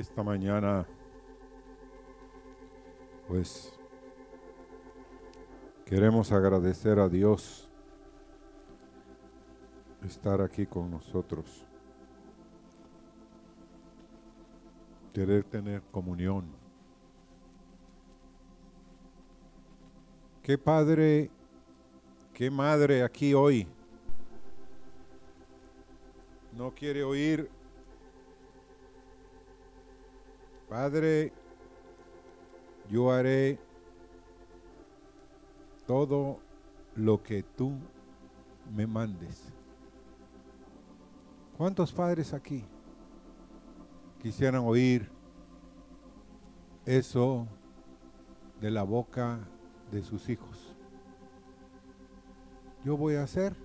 esta mañana, pues queremos agradecer a Dios estar aquí con nosotros, querer tener comunión. Qué padre, qué madre aquí hoy no quiere oír Padre, yo haré todo lo que tú me mandes. ¿Cuántos padres aquí quisieran oír eso de la boca de sus hijos? Yo voy a hacer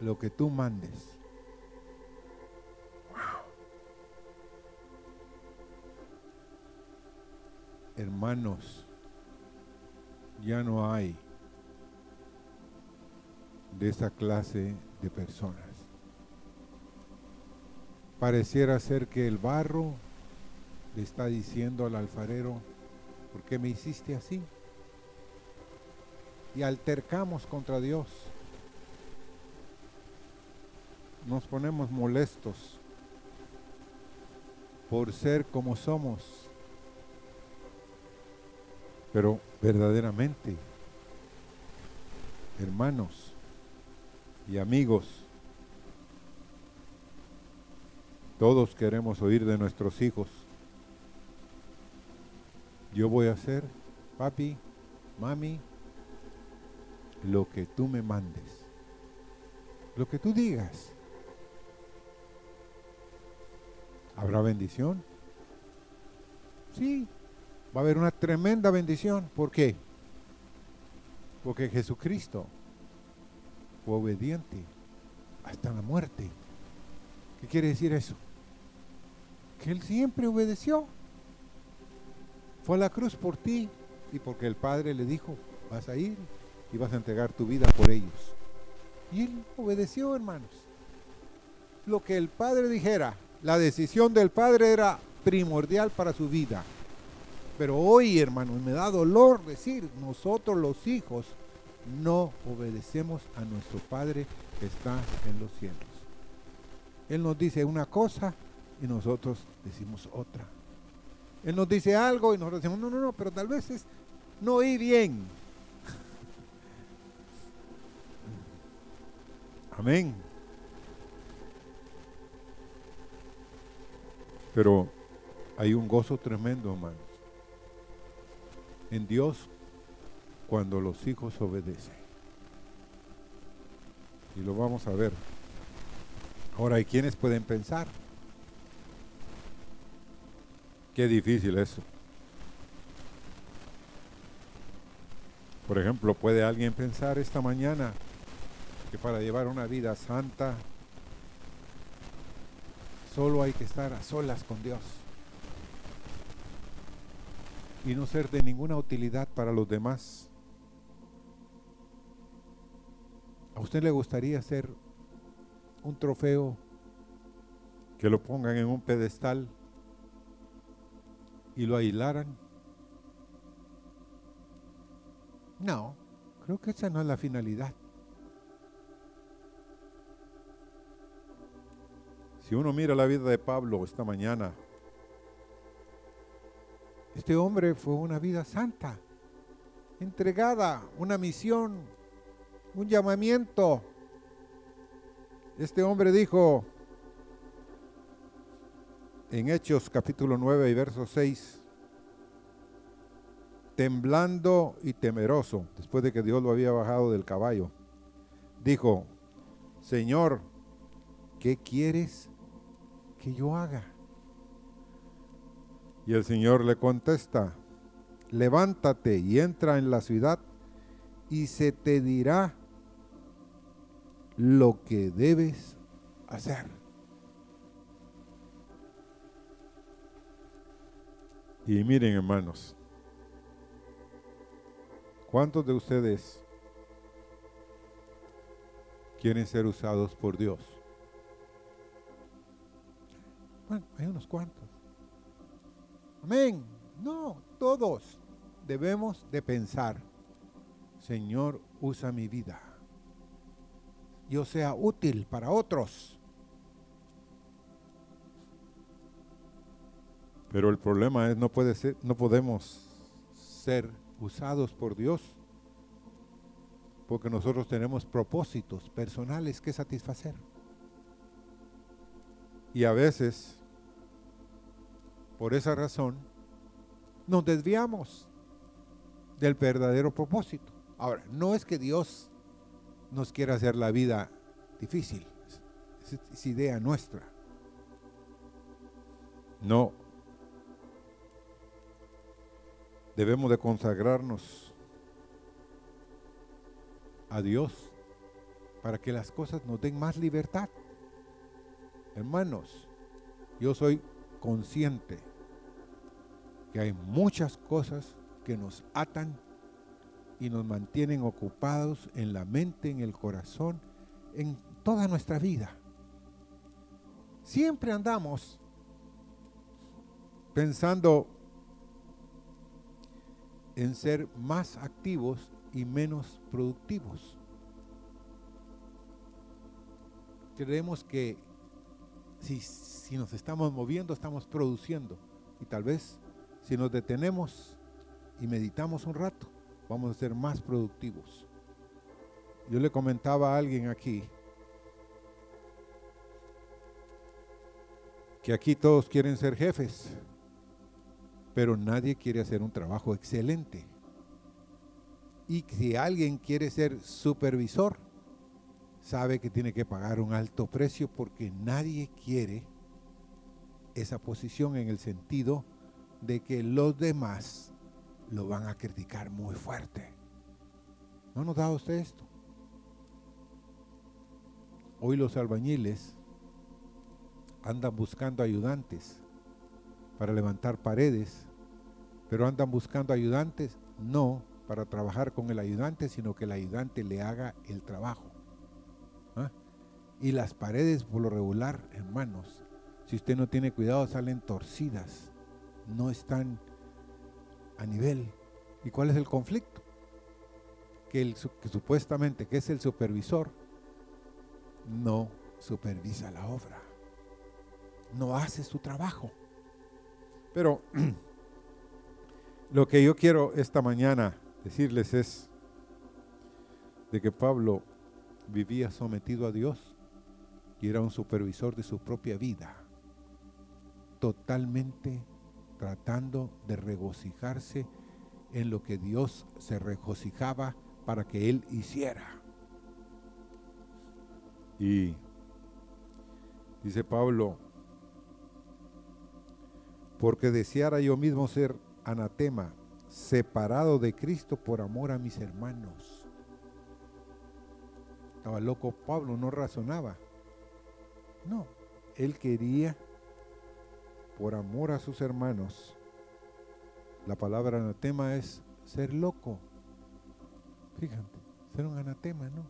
lo que tú mandes. Hermanos, ya no hay de esa clase de personas. Pareciera ser que el barro le está diciendo al alfarero, ¿por qué me hiciste así? Y altercamos contra Dios. Nos ponemos molestos por ser como somos pero verdaderamente, hermanos y amigos, todos queremos oír de nuestros hijos. Yo voy a hacer, papi, mami, lo que tú me mandes, lo que tú digas. ¿Habrá bendición? Sí, va a haber una tremenda bendición. ¿Por qué? Porque Jesucristo fue obediente hasta la muerte. ¿Qué quiere decir eso? Que Él siempre obedeció. Fue a la cruz por ti y porque el Padre le dijo, vas a ir y vas a entregar tu vida por ellos. Y Él obedeció, hermanos. Lo que el Padre dijera, la decisión del Padre era primordial para su vida. Pero hoy, hermanos, me da dolor decir, nosotros los hijos no obedecemos a nuestro Padre que está en los cielos. Él nos dice una cosa y nosotros decimos otra. Él nos dice algo y nosotros decimos, no, no, no, pero tal vez es no oí bien. Amén. Pero hay un gozo tremendo, hermano en Dios cuando los hijos obedecen. Y lo vamos a ver. Ahora, ¿hay quienes pueden pensar? Qué difícil eso. Por ejemplo, ¿puede alguien pensar esta mañana que para llevar una vida santa solo hay que estar a solas con Dios? Y no ser de ninguna utilidad para los demás. ¿A usted le gustaría ser un trofeo que lo pongan en un pedestal y lo aislaran? No, creo que esa no es la finalidad. Si uno mira la vida de Pablo esta mañana, este hombre fue una vida santa, entregada, una misión, un llamamiento. Este hombre dijo en Hechos capítulo 9 y verso 6, temblando y temeroso, después de que Dios lo había bajado del caballo, dijo, Señor, ¿qué quieres que yo haga? Y el Señor le contesta, levántate y entra en la ciudad y se te dirá lo que debes hacer. Y miren hermanos, ¿cuántos de ustedes quieren ser usados por Dios? Bueno, hay unos cuantos. Amén. No, todos debemos de pensar, Señor, usa mi vida. Yo sea útil para otros. Pero el problema es no puede ser, no podemos ser usados por Dios porque nosotros tenemos propósitos personales que satisfacer. Y a veces, por esa razón, nos desviamos del verdadero propósito. Ahora, no es que Dios nos quiera hacer la vida difícil, es, es idea nuestra. No. Debemos de consagrarnos a Dios para que las cosas nos den más libertad. Hermanos, yo soy consciente que hay muchas cosas que nos atan y nos mantienen ocupados en la mente, en el corazón, en toda nuestra vida. Siempre andamos pensando en ser más activos y menos productivos. Creemos que si, si, nos estamos moviendo, estamos produciendo. Y tal vez si nos detenemos y meditamos un rato, vamos a ser más productivos. Yo le comentaba a alguien aquí que aquí todos quieren ser jefes, pero nadie quiere hacer un trabajo excelente. Y si alguien quiere ser supervisor, sabe que tiene que pagar un alto precio porque nadie quiere esa posición en el sentido de que los demás lo van a criticar muy fuerte. ¿No nos da usted esto? Hoy los albañiles andan buscando ayudantes para levantar paredes, pero andan buscando ayudantes no para trabajar con el ayudante, sino que el ayudante le haga el trabajo. ¿ah? Y las paredes, por lo regular, hermanos, si usted no tiene cuidado, salen torcidas, no están a nivel. ¿Y cuál es el conflicto? Que, el, que supuestamente que es el supervisor no supervisa la obra, no hace su trabajo. Pero lo que yo quiero esta mañana decirles es de que Pablo vivía sometido a Dios y era un supervisor de su propia vida, totalmente tratando de regocijarse en lo que Dios se regocijaba para que él hiciera. Y dice Pablo, porque deseara yo mismo ser anatema separado de Cristo por amor a mis hermanos. Estaba loco Pablo, no razonaba. No, él quería, por amor a sus hermanos, la palabra anatema es ser loco. Fíjate, ser un anatema, ¿no?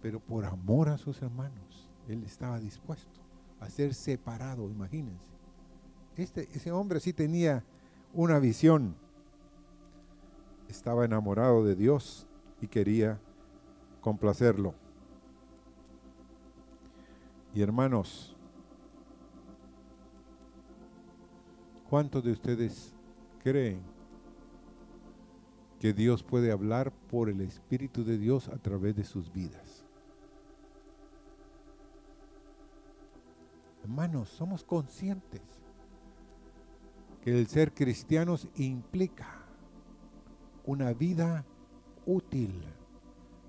Pero por amor a sus hermanos, él estaba dispuesto a ser separado, imagínense. Este, ese hombre sí tenía una visión. Estaba enamorado de Dios y quería complacerlo. Y hermanos, ¿cuántos de ustedes creen que Dios puede hablar por el Espíritu de Dios a través de sus vidas? Hermanos, somos conscientes que el ser cristianos implica una vida útil,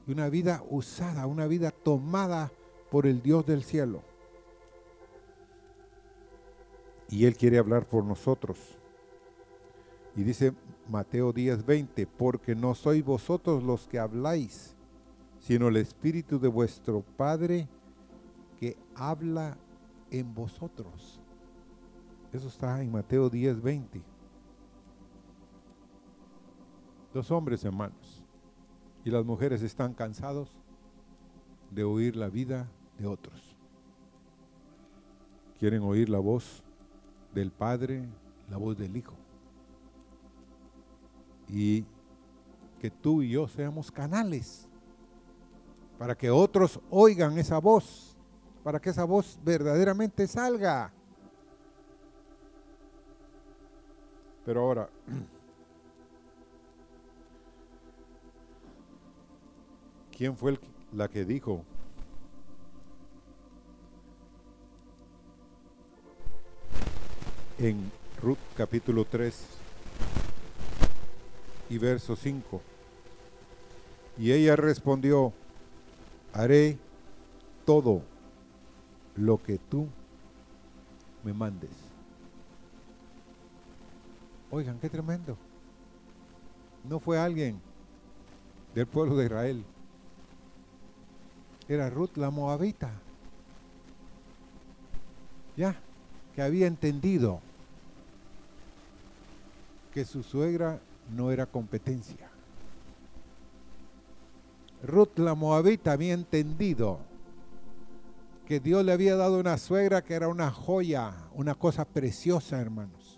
una vida usada, una vida tomada por el Dios del cielo. Y Él quiere hablar por nosotros. Y dice Mateo 10:20, porque no sois vosotros los que habláis, sino el Espíritu de vuestro Padre que habla en vosotros. Eso está en Mateo 10, 20. Los hombres, hermanos, y las mujeres están cansados de oír la vida de otros. Quieren oír la voz del Padre, la voz del Hijo. Y que tú y yo seamos canales para que otros oigan esa voz, para que esa voz verdaderamente salga. Pero ahora, ¿quién fue la que dijo? En Ruth capítulo 3 y verso 5. Y ella respondió, haré todo lo que tú me mandes. Oigan, qué tremendo. No fue alguien del pueblo de Israel. Era Ruth la Moabita. Ya, que había entendido que su suegra no era competencia. Ruth la Moabita había entendido que Dios le había dado una suegra que era una joya, una cosa preciosa, hermanos.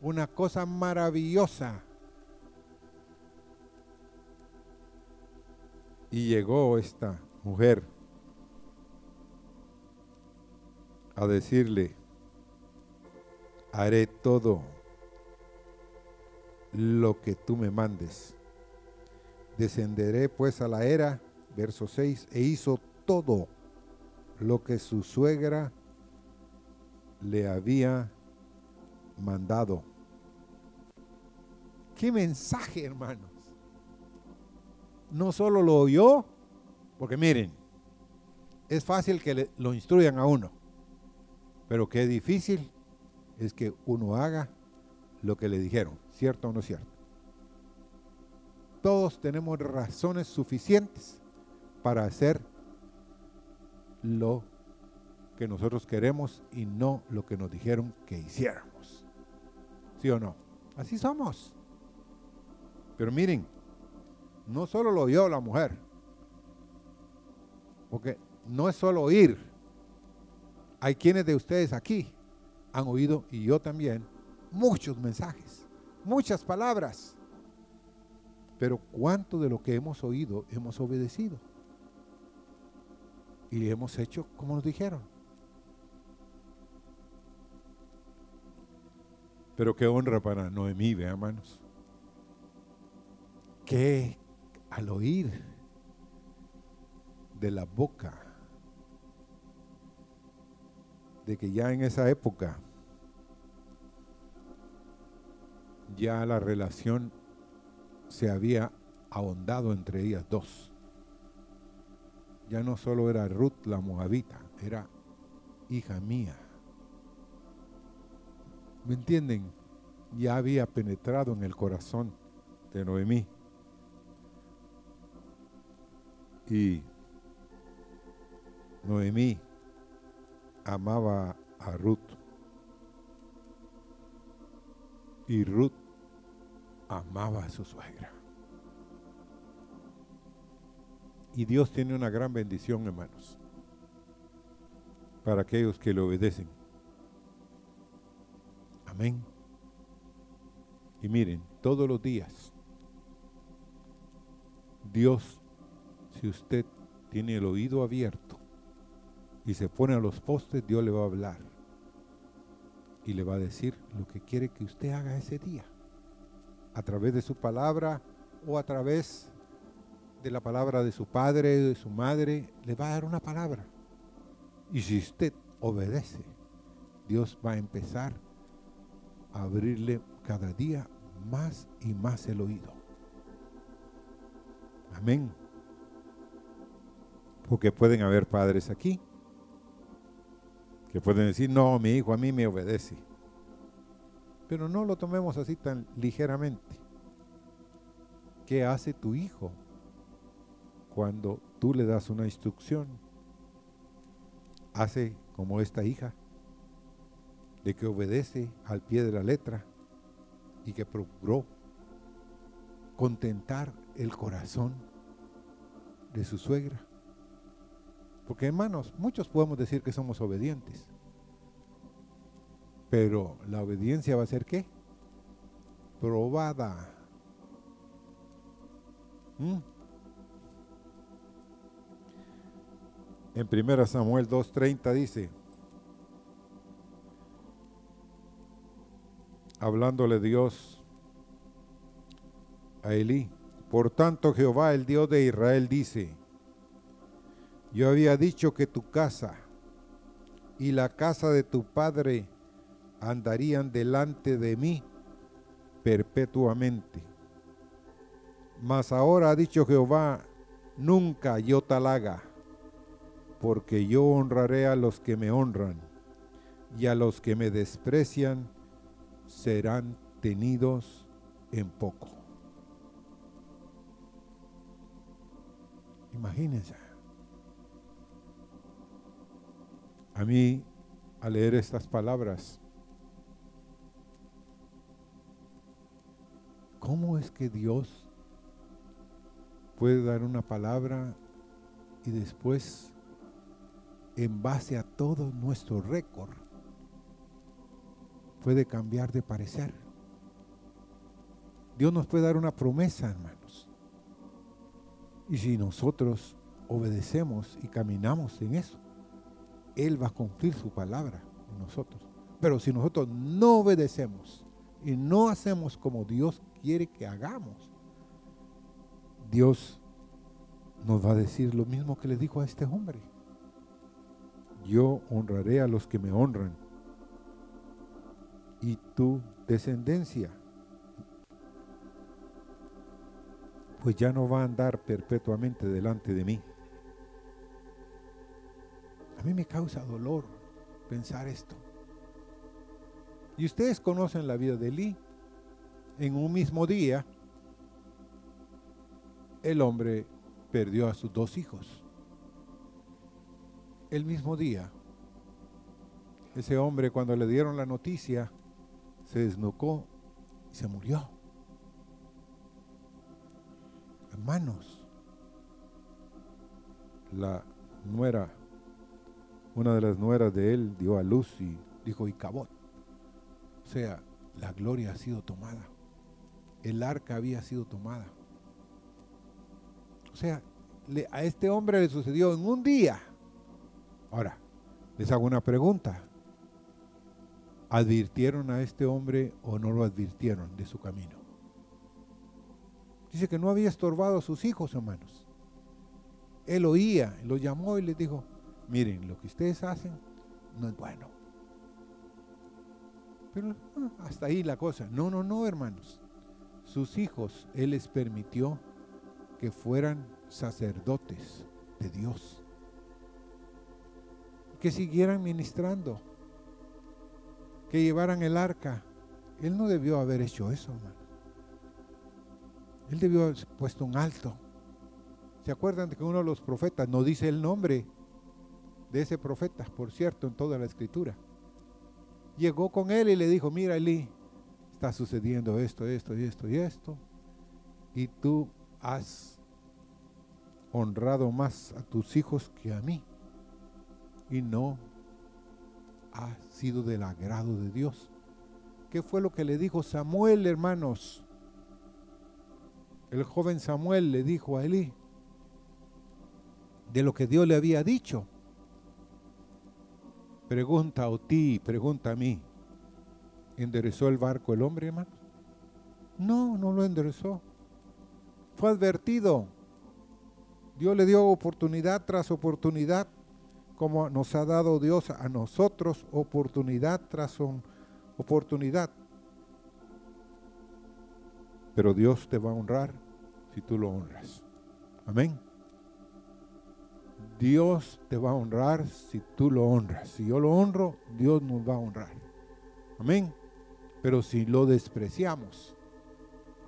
Una cosa maravillosa. Y llegó esta mujer a decirle, haré todo lo que tú me mandes. Descenderé pues a la era, verso 6, e hizo todo lo que su suegra le había mandado. Qué mensaje, hermanos. No solo lo oyó, porque miren, es fácil que lo instruyan a uno, pero qué difícil es que uno haga lo que le dijeron, ¿cierto o no cierto? Todos tenemos razones suficientes para hacer lo que nosotros queremos y no lo que nos dijeron que hiciéramos. ¿Sí o no? Así somos. Pero miren, no solo lo oyó la mujer, porque no es solo oír. Hay quienes de ustedes aquí han oído, y yo también, muchos mensajes, muchas palabras. Pero ¿cuánto de lo que hemos oído hemos obedecido? y hemos hecho como nos dijeron. Pero qué honra para Noemí, ve hermanos. Que al oír de la boca de que ya en esa época ya la relación se había ahondado entre ellas dos ya no solo era Ruth la moabita, era hija mía. ¿Me entienden? Ya había penetrado en el corazón de Noemí. Y Noemí amaba a Ruth. Y Ruth amaba a su suegra. Y Dios tiene una gran bendición, hermanos, para aquellos que le obedecen. Amén. Y miren, todos los días, Dios, si usted tiene el oído abierto y se pone a los postes, Dios le va a hablar y le va a decir lo que quiere que usted haga ese día, a través de su palabra o a través de la palabra de su padre, de su madre, le va a dar una palabra. Y si usted obedece, Dios va a empezar a abrirle cada día más y más el oído. Amén. Porque pueden haber padres aquí que pueden decir, no, mi hijo a mí me obedece. Pero no lo tomemos así tan ligeramente. ¿Qué hace tu hijo cuando tú le das una instrucción, hace como esta hija, de que obedece al pie de la letra y que procuró contentar el corazón de su suegra. Porque hermanos, muchos podemos decir que somos obedientes, Pero la obediencia va a ser qué? Probada. ¿Mm? En 1 Samuel 2.30 dice, hablándole Dios a Elí, por tanto Jehová, el Dios de Israel, dice, yo había dicho que tu casa y la casa de tu padre andarían delante de mí perpetuamente. Mas ahora ha dicho Jehová, nunca yo tal haga, porque yo honraré a los que me honran, y a los que me desprecian serán tenidos en poco. Imagínense. A mí, al leer estas palabras, ¿cómo es que Dios puede dar una palabra y después, en base a todo nuestro récord, puede cambiar de parecer? Dios nos puede dar una promesa, hermanos. Y si nosotros obedecemos y caminamos en eso, él va a cumplir su palabra en nosotros. Pero si nosotros no obedecemos y no hacemos como Dios quiere que hagamos, Dios nos va a decir lo mismo que le dijo a este hombre. Yo honraré a los que me honran y tu descendencia pues ya no va a andar perpetuamente delante de mí. A mí me causa dolor pensar esto. Y ustedes conocen la vida de Lee. En un mismo día, el hombre perdió a sus dos hijos. El mismo día, ese hombre cuando le dieron la noticia, se desnucó y se murió. Hermanos, la nuera una de las nueras de él dio a luz y dijo Icabot. O sea, la gloria ha sido tomada. El arca había sido tomada. O sea, a este hombre le sucedió en un día. Ahora, les hago una pregunta. ¿Advirtieron a este hombre o no lo advirtieron de su camino? Dice que no había estorbado a sus hijos, hermanos. Él oía, lo llamó y le dijo, miren, lo que ustedes hacen no es bueno. Pero ah, hasta ahí la cosa. No, no, no, hermanos. Sus hijos, Él les permitió que fueran sacerdotes de Dios. Que siguieran ministrando. Que llevaran el arca. Él no debió haber hecho eso, hermano. Él debió haber puesto un alto. ¿Se acuerdan de que uno de los profetas no dice el nombre de ese profeta, por cierto, en toda la escritura. Llegó con él y le dijo, mira Eli, está sucediendo esto, esto y esto y esto, y tú has honrado más a tus hijos que a mí, y no ha sido del agrado de Dios. ¿Qué fue lo que le dijo Samuel, hermanos? El joven Samuel le dijo a Eli de lo que Dios le había dicho. Pregunta a ti, pregunta a mí. ¿Enderezó el barco el hombre, hermano? No, no lo enderezó. Fue advertido. Dios le dio oportunidad tras oportunidad, como nos ha dado Dios a nosotros oportunidad tras oportunidad. Pero Dios te va a honrar si tú lo honras. Amén. Dios te va a honrar si tú lo honras. Si yo lo honro, Dios nos va a honrar. Amén. Pero si lo despreciamos,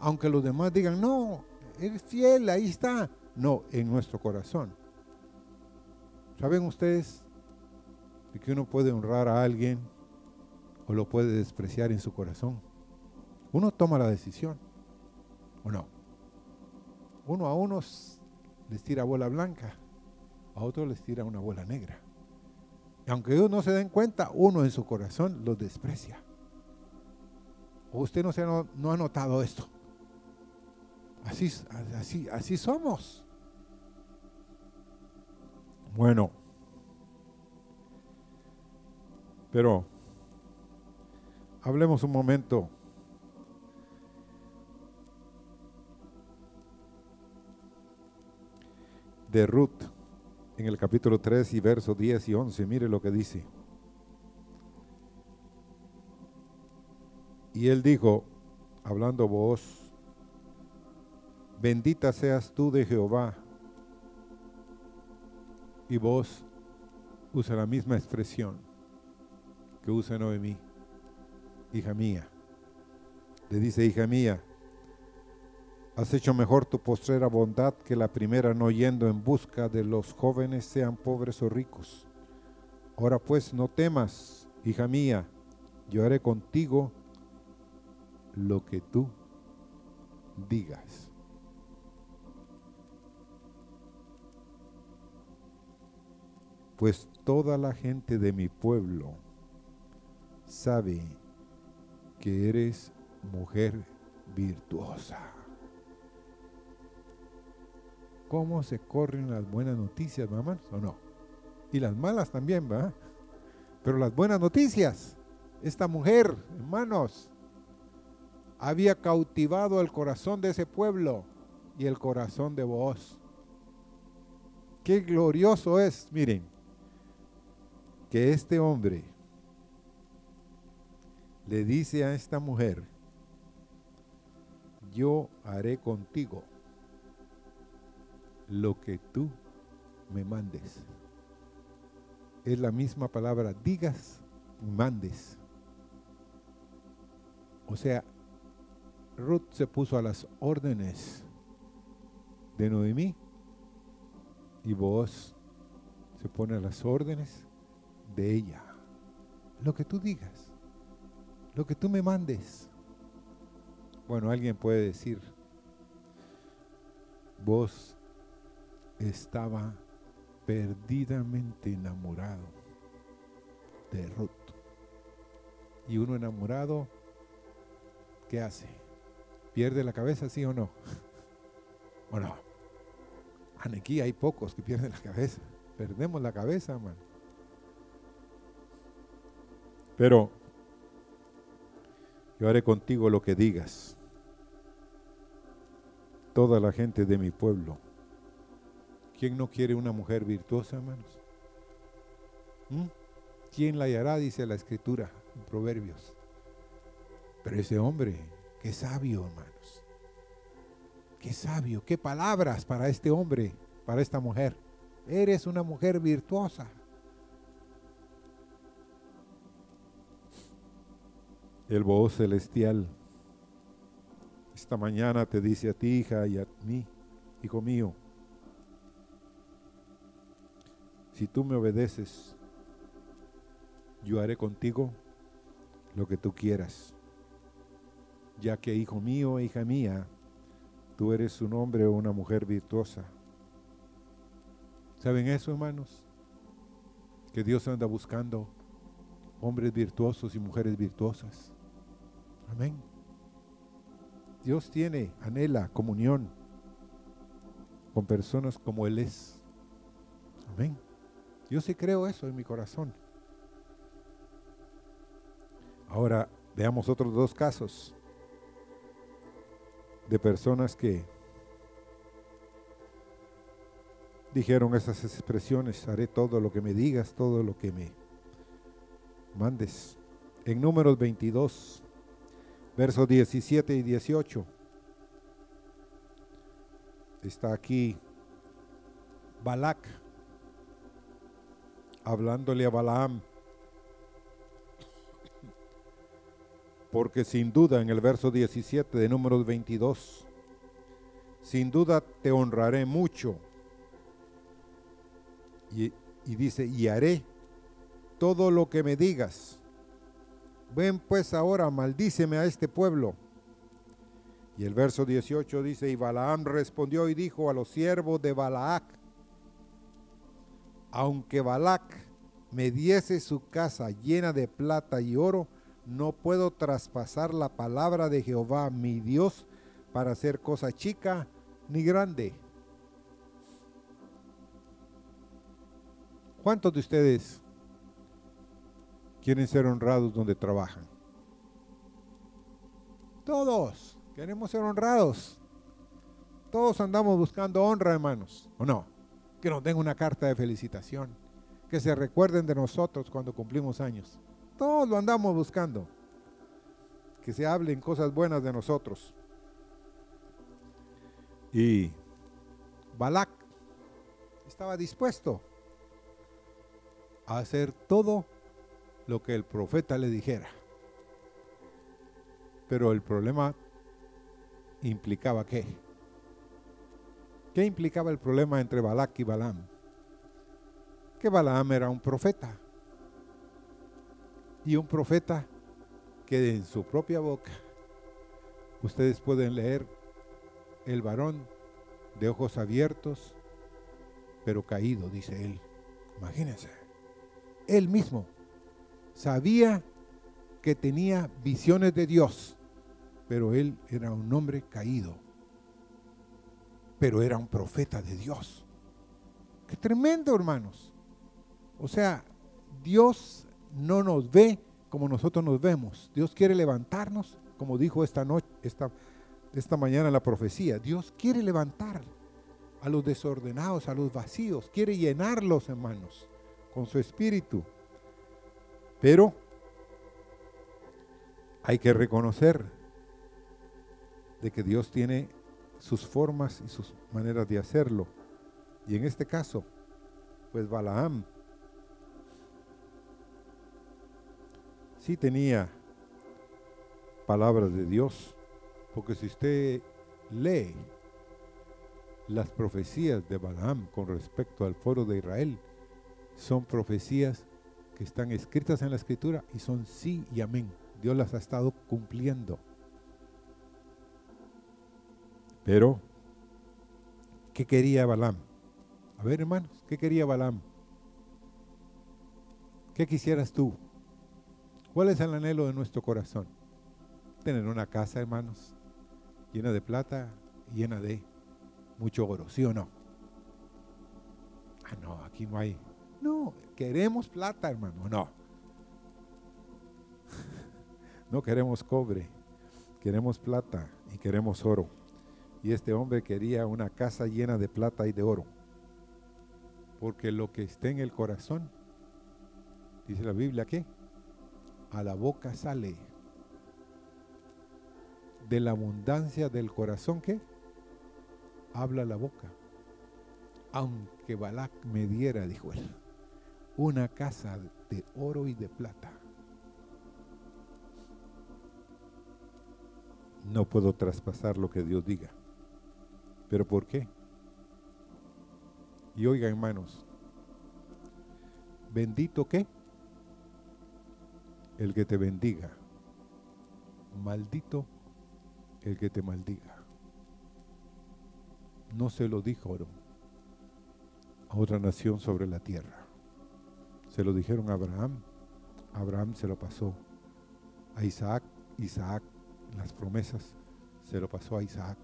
aunque los demás digan, no, eres fiel, ahí está. No, en nuestro corazón. ¿Saben ustedes de que uno puede honrar a alguien o lo puede despreciar en su corazón? Uno toma la decisión, ¿o no? Uno a unos les tira bola blanca a otros les tira una bola negra. Y aunque ellos no se den cuenta, uno en su corazón los desprecia. usted no, se ha, no ha notado esto? Así, así, así somos. Bueno, pero hablemos un momento de Ruth en el capítulo 3 y versos 10 y 11. Mire lo que dice. Y él dijo, hablando vos, bendita seas tú de Jehová. Y vos usa la misma expresión que usa Noemí, hija mía. Le dice, hija mía, Has hecho mejor tu postrera bondad que la primera, no yendo en busca de los jóvenes, sean pobres o ricos. Ahora pues no temas, hija mía, yo haré contigo lo que tú digas. Pues toda la gente de mi pueblo sabe que eres mujer virtuosa cómo se corren las buenas noticias, mamá, ¿o no? Y las malas también, ¿va? Pero las buenas noticias, esta mujer, hermanos, había cautivado el corazón de ese pueblo y el corazón de vos. Qué glorioso es, miren, que este hombre le dice a esta mujer, yo haré contigo lo que tú me mandes. Es la misma palabra, digas, mandes. O sea, Ruth se puso a las órdenes de Noemí y vos se pone a las órdenes de ella. Lo que tú digas, lo que tú me mandes. Bueno, alguien puede decir, vos estaba perdidamente enamorado de Ruth. Y uno enamorado, ¿qué hace? ¿Pierde la cabeza, sí o no? Bueno, aquí hay pocos que pierden la cabeza. Perdemos la cabeza, man. Pero yo haré contigo lo que digas. Toda la gente de mi pueblo ¿Quién no quiere una mujer virtuosa, hermanos? ¿Mm? ¿Quién la hallará? Dice la escritura en Proverbios. Pero ese hombre, qué sabio, hermanos. Qué sabio, qué palabras para este hombre, para esta mujer. Eres una mujer virtuosa. El voz celestial esta mañana te dice a ti, hija, y a mí, hijo mío, si tú me obedeces, yo haré contigo lo que tú quieras, ya que hijo mío, hija mía, tú eres un hombre o una mujer virtuosa. ¿Saben eso, hermanos? Que Dios anda buscando hombres virtuosos y mujeres virtuosas. Amén. Dios tiene, anhela comunión con personas como Él es. Amén. Yo sí creo eso en mi corazón. Ahora veamos otros dos casos de personas que dijeron esas expresiones, haré todo lo que me digas, todo lo que me mandes. En números 22, versos 17 y 18, está aquí Balak hablándole a Balaam. Porque sin duda en el verso 17 de números 22, sin duda te honraré mucho. Y, y dice, y haré todo lo que me digas. Ven pues ahora, maldíceme a este pueblo. Y el verso 18 dice, y Balaam respondió y dijo a los siervos de Balaac, aunque Balac me diese su casa llena de plata y oro, no puedo traspasar la palabra de Jehová, mi Dios, para hacer cosa chica ni grande. ¿Cuántos de ustedes quieren ser honrados donde trabajan? Todos queremos ser honrados. Todos andamos buscando honra, hermanos, ¿o no? Que nos den una carta de felicitación, que se recuerden de nosotros cuando cumplimos años. Todos lo andamos buscando. Que se hablen cosas buenas de nosotros. Y Balak estaba dispuesto a hacer todo lo que el profeta le dijera. Pero el problema implicaba qué? ¿Qué implicaba el problema entre Balak y Balaam? Que Balaam era un profeta. Y un profeta que en su propia boca, ustedes pueden leer el varón de ojos abiertos, pero caído, dice él. Imagínense. Él mismo sabía que tenía visiones de Dios, pero él era un hombre caído, pero era un profeta de Dios. Qué tremendo, hermanos. O sea, Dios no nos ve como nosotros nos vemos. Dios quiere levantarnos, como dijo esta noche, esta, esta mañana la profecía. Dios quiere levantar a los desordenados, a los vacíos, quiere llenarlos, hermanos, con su espíritu. Pero hay que reconocer de que Dios tiene sus formas y sus maneras de hacerlo. Y en este caso, pues Balaam sí tenía palabras de Dios, porque si usted lee las profecías de Balaam con respecto al foro de Israel, son profecías que están escritas en la escritura y son sí y amén. Dios las ha estado cumpliendo. Pero, ¿qué quería Balaam? A ver, hermanos, ¿qué quería Balaam? ¿Qué quisieras tú? ¿Cuál es el anhelo de nuestro corazón? Tener una casa, hermanos, llena de plata, llena de mucho oro, ¿sí o no? Ah, no, aquí no hay no, queremos plata, hermano. No. No queremos cobre, queremos plata y queremos oro. Y este hombre quería una casa llena de plata y de oro. Porque lo que esté en el corazón, dice la Biblia que a la boca sale. De la abundancia del corazón que habla la boca. Aunque Balak me diera, dijo él una casa de oro y de plata. No puedo traspasar lo que Dios diga. ¿Pero por qué? Y oiga, hermanos, bendito qué? El que te bendiga. Maldito el que te maldiga. No se lo dijo a otra nación sobre la tierra. Se lo dijeron a Abraham. Abraham se lo pasó a Isaac. Isaac, las promesas, se lo pasó a Isaac.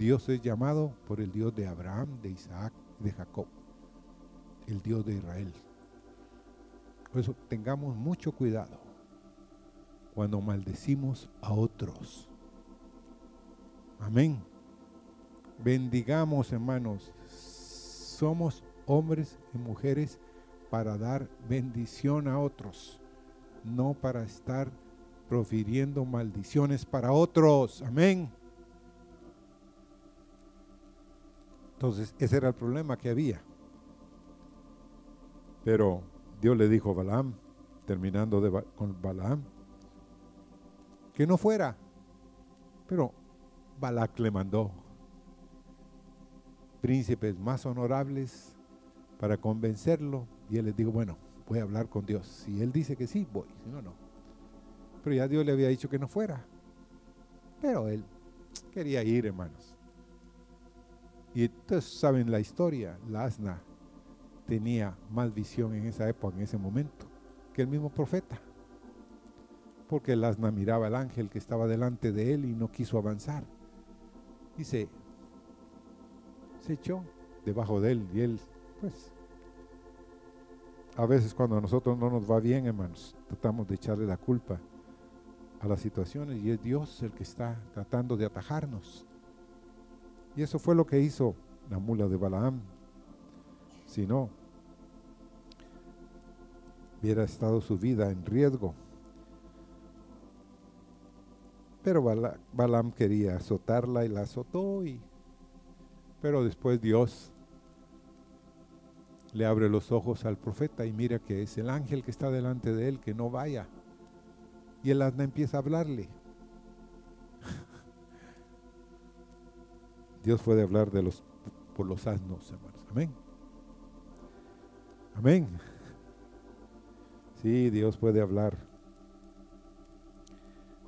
Dios es llamado por el Dios de Abraham, de Isaac, de Jacob, el Dios de Israel. Por eso tengamos mucho cuidado cuando maldecimos a otros. Amén. Bendigamos, hermanos. Somos hombres y mujeres para dar bendición a otros, no para estar profiriendo maldiciones para otros. Amén. Entonces, ese era el problema que había. Pero Dios le dijo a Balaam, terminando con Balaam, que no fuera. Pero Balac le mandó príncipes más honorables para convencerlo y él les dijo, bueno, voy a hablar con Dios. Si él dice que sí, voy, si no, no. Pero ya Dios le había dicho que no fuera. Pero él quería ir, hermanos. Y ustedes saben la historia, la asna tenía más visión en esa época, en ese momento, que el mismo profeta. porque el asna miraba al ángel que estaba delante de él y no quiso avanzar. Dice, se echó debajo de él y él, pues, a veces cuando a nosotros no nos va bien, hermanos, tratamos de echarle la culpa a las situaciones y es Dios el que está tratando de atajarnos. Y eso fue lo que hizo la mula de Balaam. Si no, hubiera estado su vida en riesgo. Pero Balaam quería azotarla y la azotó. Y, pero después Dios le abre los ojos al profeta y mira que es el ángel que está delante de él, que no vaya. Y el asna empieza a hablarle. Dios puede hablar de los, por los asnos, hermanos. Amén. Amén. Sí, Dios puede hablar.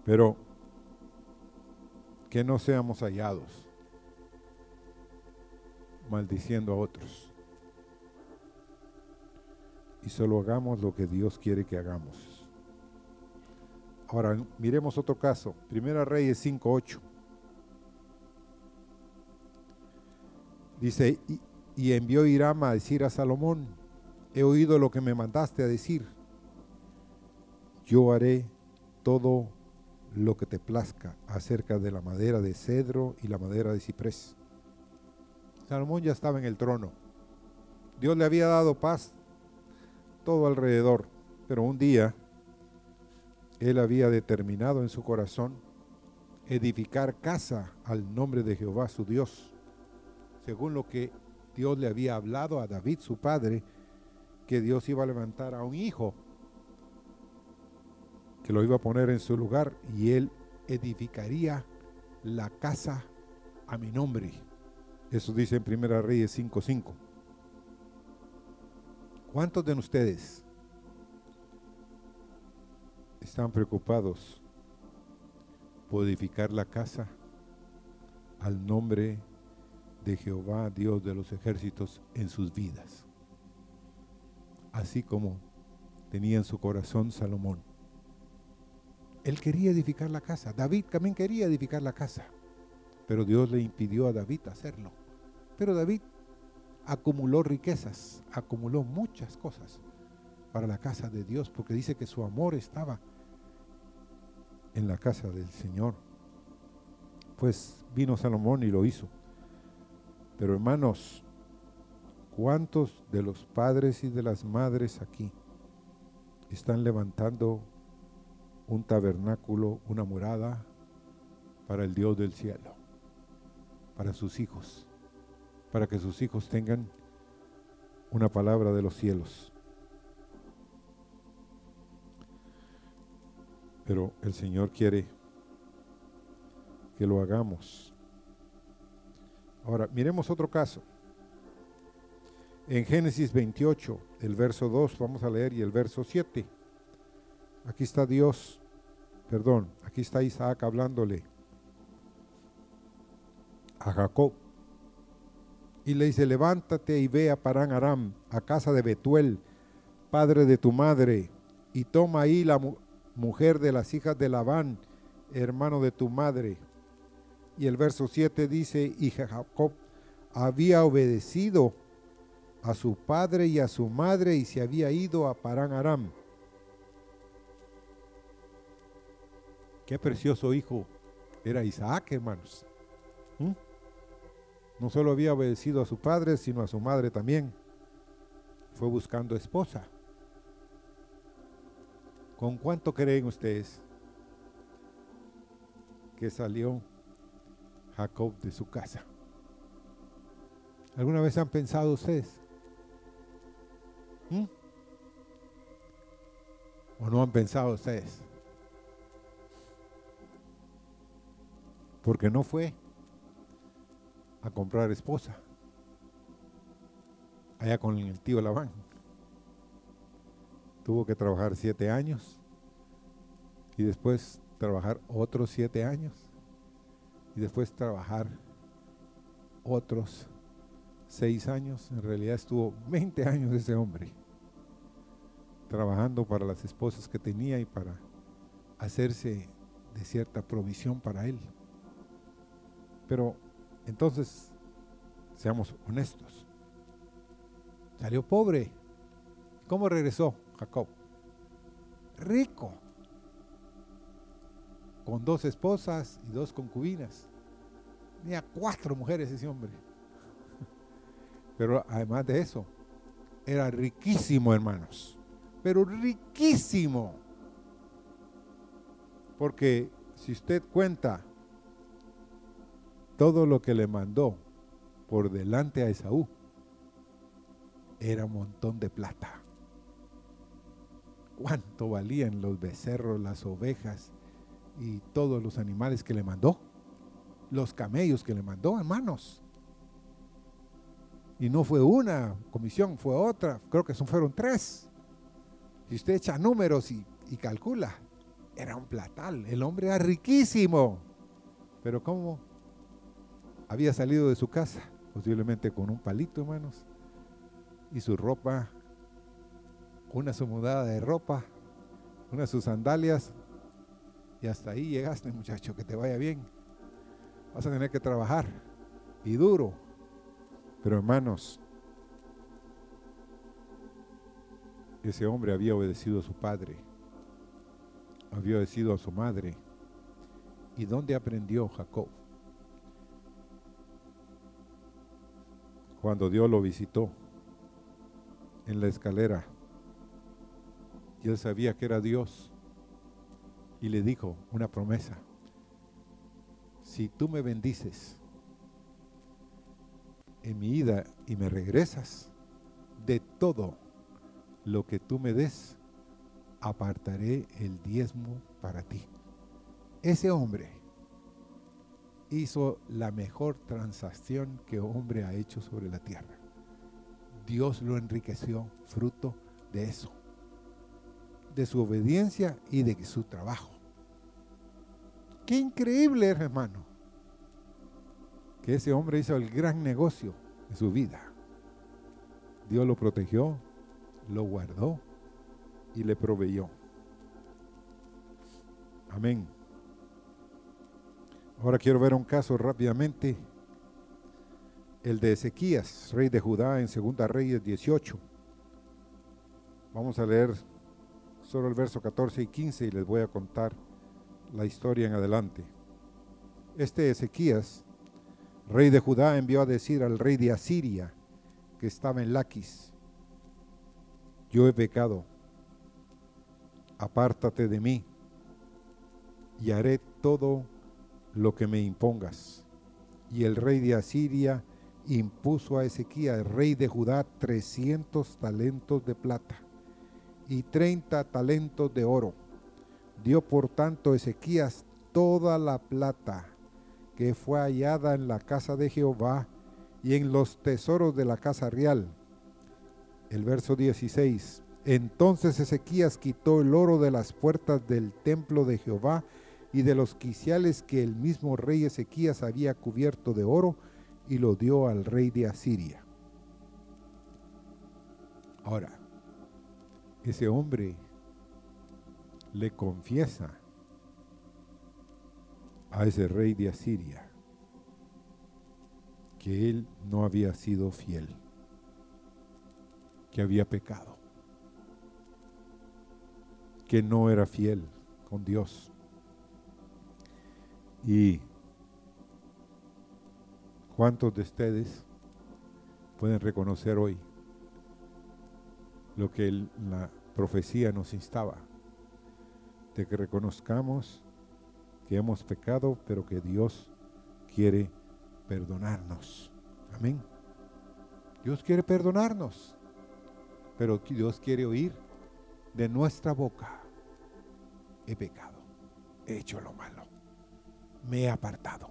Pero que no seamos hallados maldiciendo a otros. Y solo hagamos lo que Dios quiere que hagamos. Ahora miremos otro caso. Primera Reyes 5.8. Dice, y, y envió Hiram a decir a Salomón, he oído lo que me mandaste a decir. Yo haré todo lo que te plazca acerca de la madera de cedro y la madera de ciprés. Salomón ya estaba en el trono. Dios le había dado paz todo alrededor, pero un día él había determinado en su corazón edificar casa al nombre de Jehová su Dios según lo que Dios le había hablado a David, su padre, que Dios iba a levantar a un hijo, que lo iba a poner en su lugar y él edificaría la casa a mi nombre. Eso dice en Primera Reyes 5.5. ¿Cuántos de ustedes están preocupados por edificar la casa al nombre de de Jehová, Dios de los ejércitos, en sus vidas. Así como tenía en su corazón Salomón. Él quería edificar la casa. David también quería edificar la casa. Pero Dios le impidió a David hacerlo. Pero David acumuló riquezas, acumuló muchas cosas para la casa de Dios, porque dice que su amor estaba en la casa del Señor. Pues vino Salomón y lo hizo. Pero hermanos, ¿cuántos de los padres y de las madres aquí están levantando un tabernáculo, una morada para el Dios del cielo, para sus hijos, para que sus hijos tengan una palabra de los cielos? Pero el Señor quiere que lo hagamos Ahora, miremos otro caso. En Génesis 28, el verso 2, vamos a leer, y el verso 7. Aquí está Dios, perdón, aquí está Isaac hablándole a Jacob. Y le dice, levántate y ve a Parán Aram, a casa de Betuel, padre de tu madre, y toma ahí la mujer de las hijas de Labán, hermano de tu madre y el verso 7 dice, y Jacob había obedecido a su padre y a su madre y se había ido a Parán Aram. Qué precioso hijo era Isaac, hermanos. ¿Mm? No solo había obedecido a su padre, sino a su madre también. Fue buscando esposa. ¿Con cuánto creen ustedes que salió Jacob de su casa. ¿Alguna vez han pensado ustedes? ¿Mm? ¿O no han pensado ustedes? Porque no fue a comprar esposa allá con el tío Labán. Tuvo que trabajar siete años y después trabajar otros siete años y después trabajar otros seis años. En realidad estuvo 20 años ese hombre trabajando para las esposas que tenía y para hacerse de cierta provisión para él. Pero entonces, seamos honestos. Salió pobre. ¿Cómo regresó Jacob? Rico. Con dos esposas y dos concubinas. Tenía cuatro mujeres ese hombre. Pero además de eso, era riquísimo, hermanos. Pero riquísimo. Porque si usted cuenta todo lo que le mandó por delante a Esaú, era un montón de plata. ¿Cuánto valían los becerros, las ovejas y todos los animales que le mandó? Los camellos que le mandó, hermanos. Y no fue una comisión, fue otra. Creo que son, fueron tres. Si usted echa números y, y calcula, era un platal. El hombre era riquísimo. Pero ¿cómo había salido de su casa? Posiblemente con un palito, hermanos. Y su ropa, una su mudada de ropa, una sus sandalias. Y hasta ahí llegaste, muchacho, que te vaya bien. Vas a tener que trabajar. Y duro. Pero hermanos, ese hombre había obedecido a su padre había obedecido a su madre. ¿Y dónde aprendió Jacob? Cuando Dios lo visitó en la escalera y él sabía que era Dios y le dijo una promesa. Si tú me bendices en mi ida y me regresas, de todo lo que tú me des, apartaré el diezmo para ti. Ese hombre hizo la mejor transacción que hombre ha hecho sobre la tierra. Dios lo enriqueció fruto de eso, de su obediencia y de su trabajo. Qué increíble, hermano, que ese hombre hizo el gran negocio de su vida. Dios lo protegió, lo guardó y le proveyó. Amén. Ahora quiero ver un caso rápidamente, el de Ezequías, rey de Judá en Segunda Reyes 18. Vamos a leer solo el verso 14 y 15 y les voy a contar la historia en adelante. Este Ezequías, rey de Judá, envió a decir al rey de Asiria, que estaba en Laquis, yo he pecado apártate de mí y haré todo lo que me impongas. Y el rey de Asiria impuso a Ezequías, rey de Judá, 300 talentos de plata y 30 talentos de oro. Dio por tanto Ezequías toda la plata que fue hallada en la casa de Jehová y en los tesoros de la casa real. El verso 16. Entonces Ezequías quitó el oro de las puertas del templo de Jehová y de los quiciales que el mismo rey Ezequías había cubierto de oro y lo dio al rey de Asiria. Ahora, ese hombre le confiesa a ese rey de Asiria que él no había sido fiel, que había pecado que no era fiel con Dios. Y ¿cuántos de ustedes pueden reconocer hoy lo que la profecía nos instaba? De que reconozcamos que hemos pecado, pero que Dios quiere perdonarnos. Amén. Dios quiere perdonarnos, pero Dios quiere oír de nuestra boca he pecado, he hecho lo malo, me he apartado,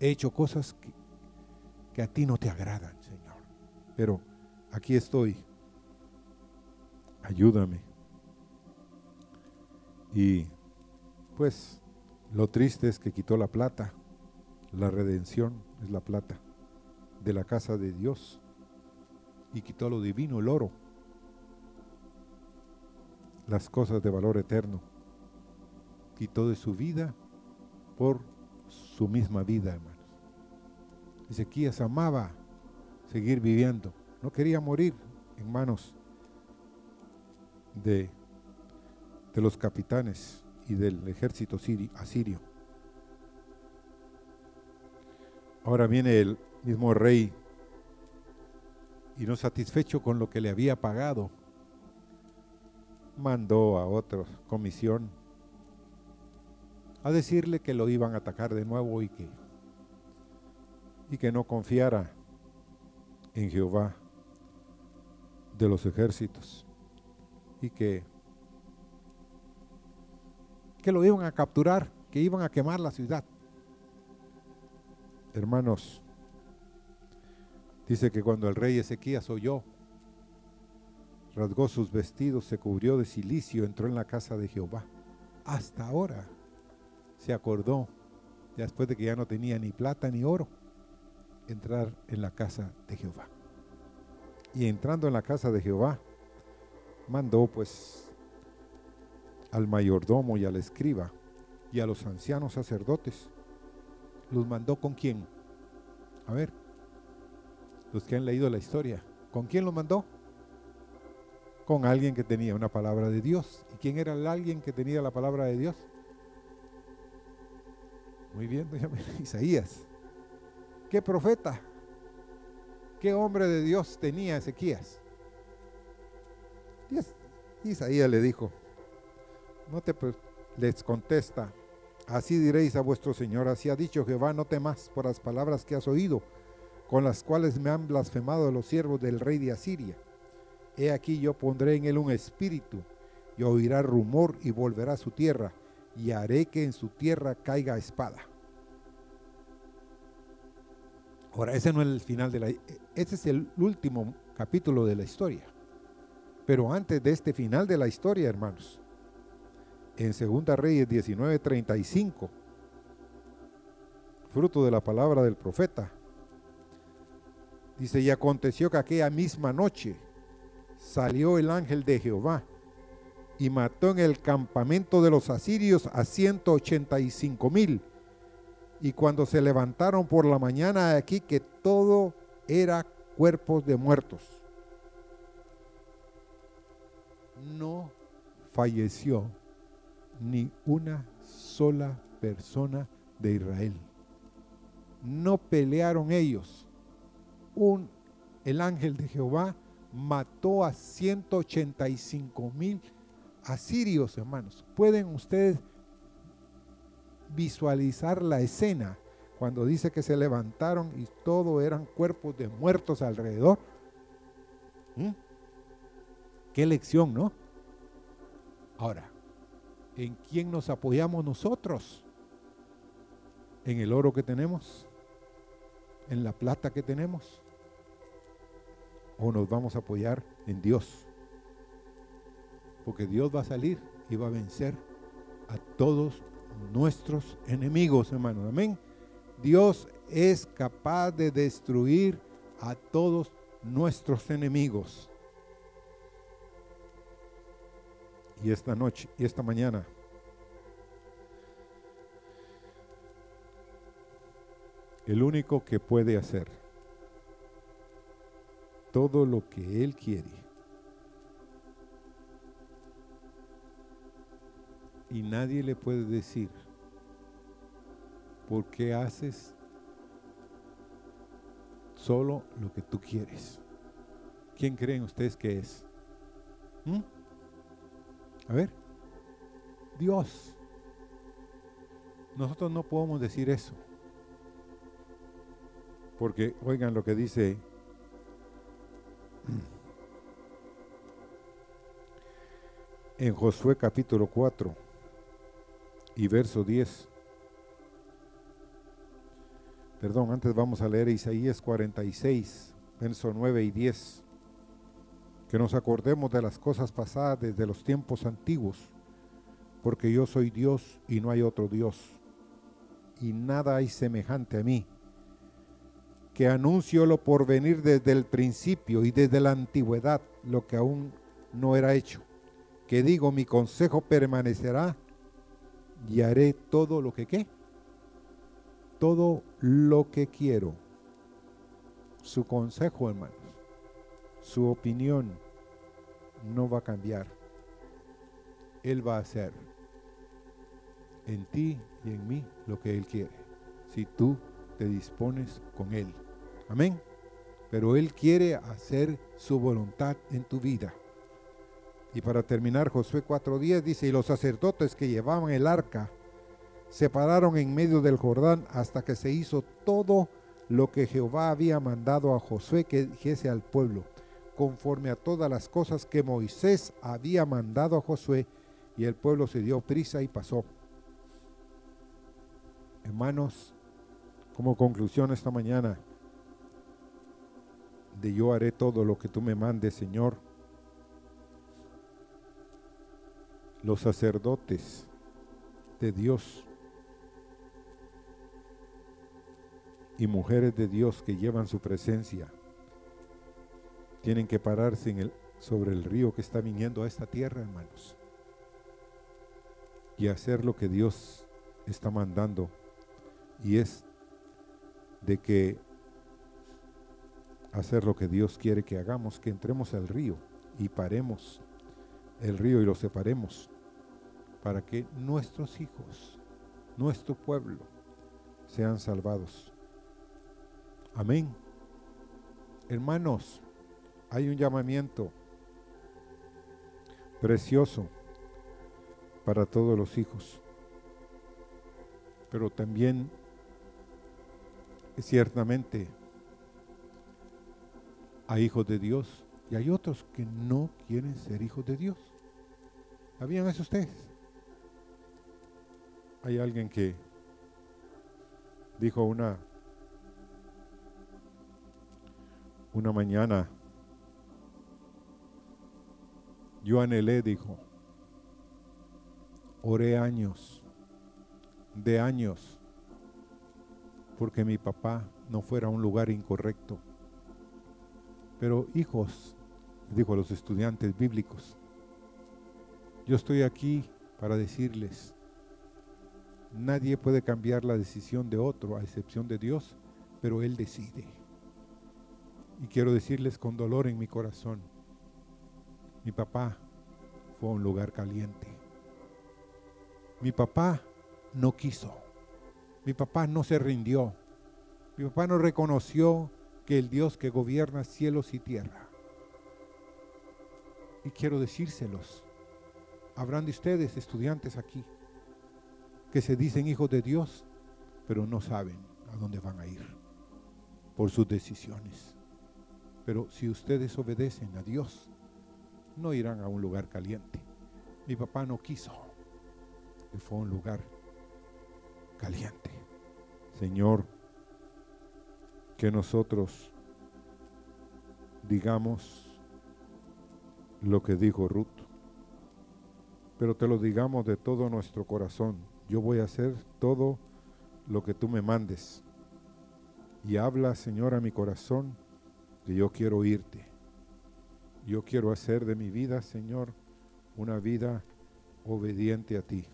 he hecho cosas que, que a ti no te agradan, Señor. Pero aquí estoy, ayúdame. Y pues lo triste es que quitó la plata, la redención es la plata de la casa de Dios. Y quitó lo divino, el oro, las cosas de valor eterno. Quitó de su vida por su misma vida, hermanos. Ezequías amaba seguir viviendo, no quería morir en manos de, de los capitanes y del ejército asirio. Ahora viene el mismo rey y no satisfecho con lo que le había pagado, mandó a otra comisión a decirle que lo iban a atacar de nuevo y que, y que no confiara en Jehová de los ejércitos y que, que lo iban a capturar, que iban a quemar la ciudad. Hermanos, dice que cuando el rey Ezequías oyó, rasgó sus vestidos, se cubrió de silicio, entró en la casa de Jehová. Hasta ahora se acordó, después de que ya no tenía ni plata ni oro, entrar en la casa de Jehová. Y entrando en la casa de Jehová, mandó pues al mayordomo y al escriba y a los ancianos sacerdotes. ¿Los mandó con quién? A ver, los que han leído la historia, ¿con quién los mandó? Con alguien que tenía una palabra de Dios. ¿Y quién era el alguien que tenía la palabra de Dios? Muy bien, Isaías. ¿Qué profeta? ¿Qué hombre de Dios tenía Ezequías? Isaías le dijo, te les contesta, así diréis a vuestro Señor, así ha dicho Jehová, no temas por las palabras que has oído, con las cuales me han blasfemado los siervos del rey de Asiria. He aquí yo pondré en él un espíritu, y oirá rumor y volverá a su tierra, y haré que en su tierra caiga espada. Ahora, ese no es el final de la... Ese es el último capítulo de la historia. Pero antes de este final de la historia, hermanos, en Segunda Reyes 19:35, fruto de la palabra del profeta, dice, y aconteció que aquella misma noche salió el ángel de Jehová y mató en el campamento de los asirios a 185 mil. Y cuando se levantaron por la mañana aquí que todo era cuerpos de muertos. No falleció ni una sola persona de Israel. No pelearon ellos. Un, el ángel de Jehová mató a 185 mil asirios, hermanos. ¿Pueden ustedes visualizar la escena cuando dice que se levantaron y todo eran cuerpos de muertos alrededor? ¿Mm? Qué lección, ¿no? Ahora, ¿en quién nos apoyamos nosotros? ¿En el oro que tenemos? ¿En la plata que tenemos? ¿O nos vamos a apoyar en Dios? porque Dios va a salir y va a vencer a todos nuestros enemigos, hermanos. Amén. Dios es capaz de destruir a todos nuestros enemigos. Y esta noche y esta mañana el único que puede hacer todo lo que Él quiere y nadie le puede decir por qué haces solo lo que tú quieres. ¿Quién creen ustedes que es? ¿Mm? A ver, Dios. Nosotros no podemos decir eso. Porque oigan lo que dice en Josué capítulo 4 y verso 10. Perdón, antes vamos a leer Isaías 46, verso 9 y 10. Que nos acordemos de las cosas pasadas desde los tiempos antiguos, porque yo soy Dios y no hay otro Dios, y nada hay semejante a mí, que anuncio lo por venir desde el principio y desde la antigüedad, lo que aún no era hecho, que digo mi consejo permanecerá y haré todo lo que qué. Todo lo que quiero. Su consejo, hermanos, su opinión no va a cambiar. Él va a hacer en ti y en mí lo que Él quiere. Si tú te dispones con Él. Amén. Pero Él quiere hacer su voluntad en tu vida. Y para terminar, Josué 4.10 dice, y los sacerdotes que llevaban el arca se pararon en medio del Jordán hasta que se hizo todo lo que Jehová había mandado a Josué que dijese al pueblo, conforme a todas las cosas que Moisés había mandado a Josué, y el pueblo se dio prisa y pasó. Hermanos, como conclusión esta mañana, de yo haré todo lo que tú me mandes, Señor. Los sacerdotes de Dios y mujeres de Dios que llevan su presencia tienen que pararse en sobre el río que está viniendo a esta tierra, hermanos, y hacer lo que Dios está mandando, y es de que hacer lo que Dios quiere que hagamos, que entremos al río y paremos el río y lo separemos para que nuestros hijos, nuestro pueblo, sean salvados. Amén. Hermanos, hay un llamamiento precioso para todos los hijos, pero también ciertamente hay hijos de Dios y hay otros que no quieren ser hijos de Dios. ¿Sabían eso ustedes? Hay alguien que dijo una una mañana yo anhelé, dijo, oré años, de años, porque mi papá no fuera a un lugar incorrecto pero hijos, dijo a los estudiantes bíblicos, yo estoy aquí para decirles, nadie puede cambiar la decisión de otro a excepción de Dios, pero Él decide. Y quiero decirles con dolor en mi corazón, mi papá fue a un lugar caliente. Mi papá no quiso. Mi papá no se rindió. Mi papá no reconoció que el Dios que gobierna cielos y tierra. Y quiero decírselos, habrán de ustedes, estudiantes aquí, que se dicen hijos de Dios, pero no saben a dónde van a ir por sus decisiones. Pero si ustedes obedecen a Dios, no irán a un lugar caliente. Mi papá no quiso, y fue un lugar caliente. Señor, que nosotros digamos lo que dijo Ruth, pero te lo digamos de todo nuestro corazón. Yo voy a hacer todo lo que tú me mandes. Y habla, Señor, a mi corazón, que yo quiero oírte. Yo quiero hacer de mi vida, Señor, una vida obediente a ti.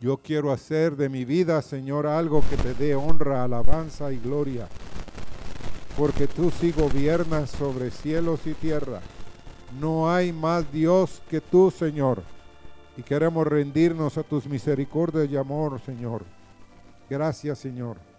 Yo quiero hacer de mi vida, Señor, algo que te dé honra, alabanza y gloria. Porque tú sí gobiernas sobre cielos y tierra. No hay más Dios que tú, Señor. Y queremos rendirnos a tus misericordias y amor, Señor. Gracias, Señor.